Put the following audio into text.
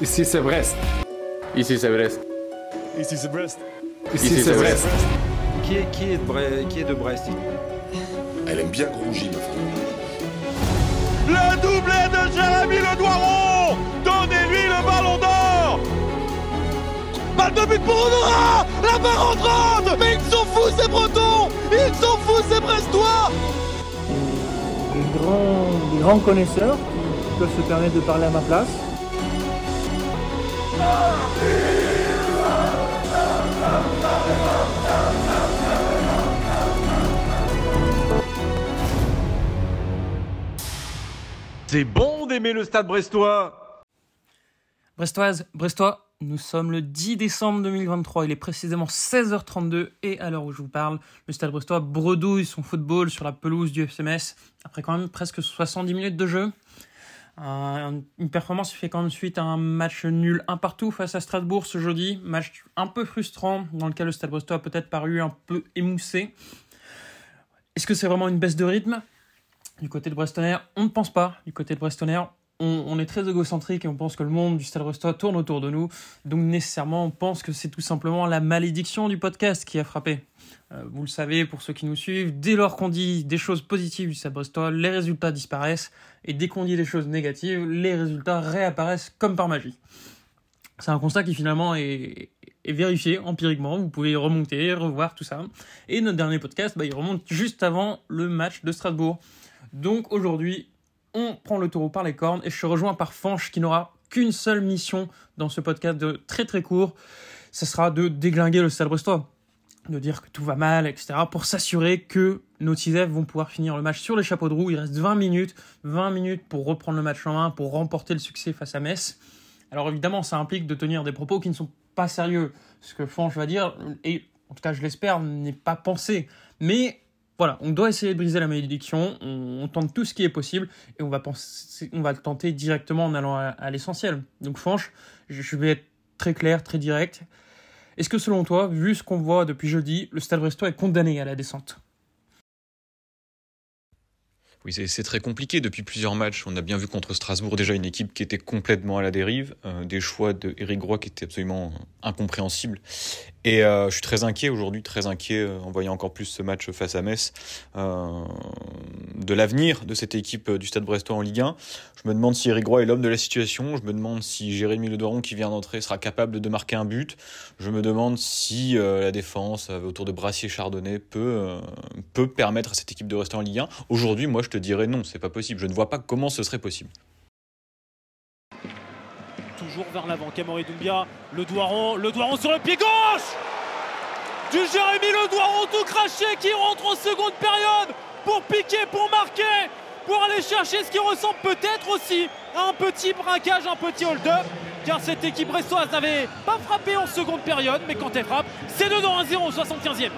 Ici c'est Brest. Ici c'est Brest. Ici c'est Brest. Ici c'est Brest. Qui est, qui, est de Brest, qui est de Brest Elle aime bien Grongy, ma femme. Le doublé de Jérémy Le Doiron Donnez-lui le ballon d'or Balle de but pour Honora La barre rentrante Mais ils sont fous ces Bretons Ils sont fous ces Brestois des grands, des grands connaisseurs qui peuvent se permettre de parler à ma place. C'est bon d'aimer le stade brestois Brestoise, Brestois, nous sommes le 10 décembre 2023, il est précisément 16h32 et à l'heure où je vous parle, le Stade Brestois bredouille son football sur la pelouse du FCMS après quand même presque 70 minutes de jeu. Une performance qui fait quand même suite à un match nul un partout face à Strasbourg ce jeudi, match un peu frustrant dans lequel le Stade Brestois a peut-être paru un peu émoussé. Est-ce que c'est vraiment une baisse de rythme? Du côté de Brestonner, on ne pense pas. Du côté de Brestonner, on, on, est très égocentrique et on pense que le monde du Stade Brestois tourne autour de nous. Donc nécessairement, on pense que c'est tout simplement la malédiction du podcast qui a frappé. Euh, vous le savez, pour ceux qui nous suivent, dès lors qu'on dit des choses positives du Stade Brestois, les résultats disparaissent. Et dès qu'on dit des choses négatives, les résultats réapparaissent comme par magie. C'est un constat qui finalement est, est, vérifié empiriquement. Vous pouvez remonter, revoir tout ça. Et notre dernier podcast, bah, il remonte juste avant le match de Strasbourg. Donc aujourd'hui, on prend le taureau par les cornes et je suis rejoint par Fanche qui n'aura qu'une seule mission dans ce podcast de très très court. Ce sera de déglinguer le Stade Brestois. De dire que tout va mal, etc. pour s'assurer que nos Tisèvres vont pouvoir finir le match sur les chapeaux de roue. Il reste 20 minutes. 20 minutes pour reprendre le match en main, pour remporter le succès face à Metz. Alors évidemment, ça implique de tenir des propos qui ne sont pas sérieux. Ce que Fanche va dire, et en tout cas je l'espère, n'est pas pensé. Mais voilà, on doit essayer de briser la malédiction, on, tente tout ce qui est possible et on va, penser, on va le tenter directement en allant à, l'essentiel. Donc Fanche, je vais être très clair, très direct. Est-ce que selon toi, vu ce qu'on voit depuis jeudi, le Stade Brestois est condamné à la descente? Oui, c'est très compliqué depuis plusieurs matchs. On a bien vu contre Strasbourg déjà une équipe qui était complètement à la dérive, euh, des choix de Eric Groix qui étaient absolument incompréhensibles. Et euh, je suis très inquiet aujourd'hui, très inquiet euh, en voyant encore plus ce match face à Metz, de l'avenir de cette équipe du Stade Brestois en Ligue 1. Je me demande si Eric Groix est l'homme de la situation. Je me demande si Jérémy Ledoiron qui vient d'entrer sera capable de marquer un but. Je me demande si la défense autour de Brassier-Chardonnay peut, peut permettre à cette équipe de rester en Ligue 1. Aujourd'hui, moi, je te dirais non, c'est pas possible. Je ne vois pas comment ce serait possible toujours vers l'avant. Camoré Doumbia, le Doiron, le sur le pied gauche Du Jérémy Le Doiron tout craché qui rentre en seconde période pour piquer, pour marquer, pour aller chercher ce qui ressemble peut-être aussi à un petit braquage, un petit hold-up. Car cette équipe brestoise n'avait pas frappé en seconde période, mais quand elle frappe, c'est dedans 1-0 au 75e.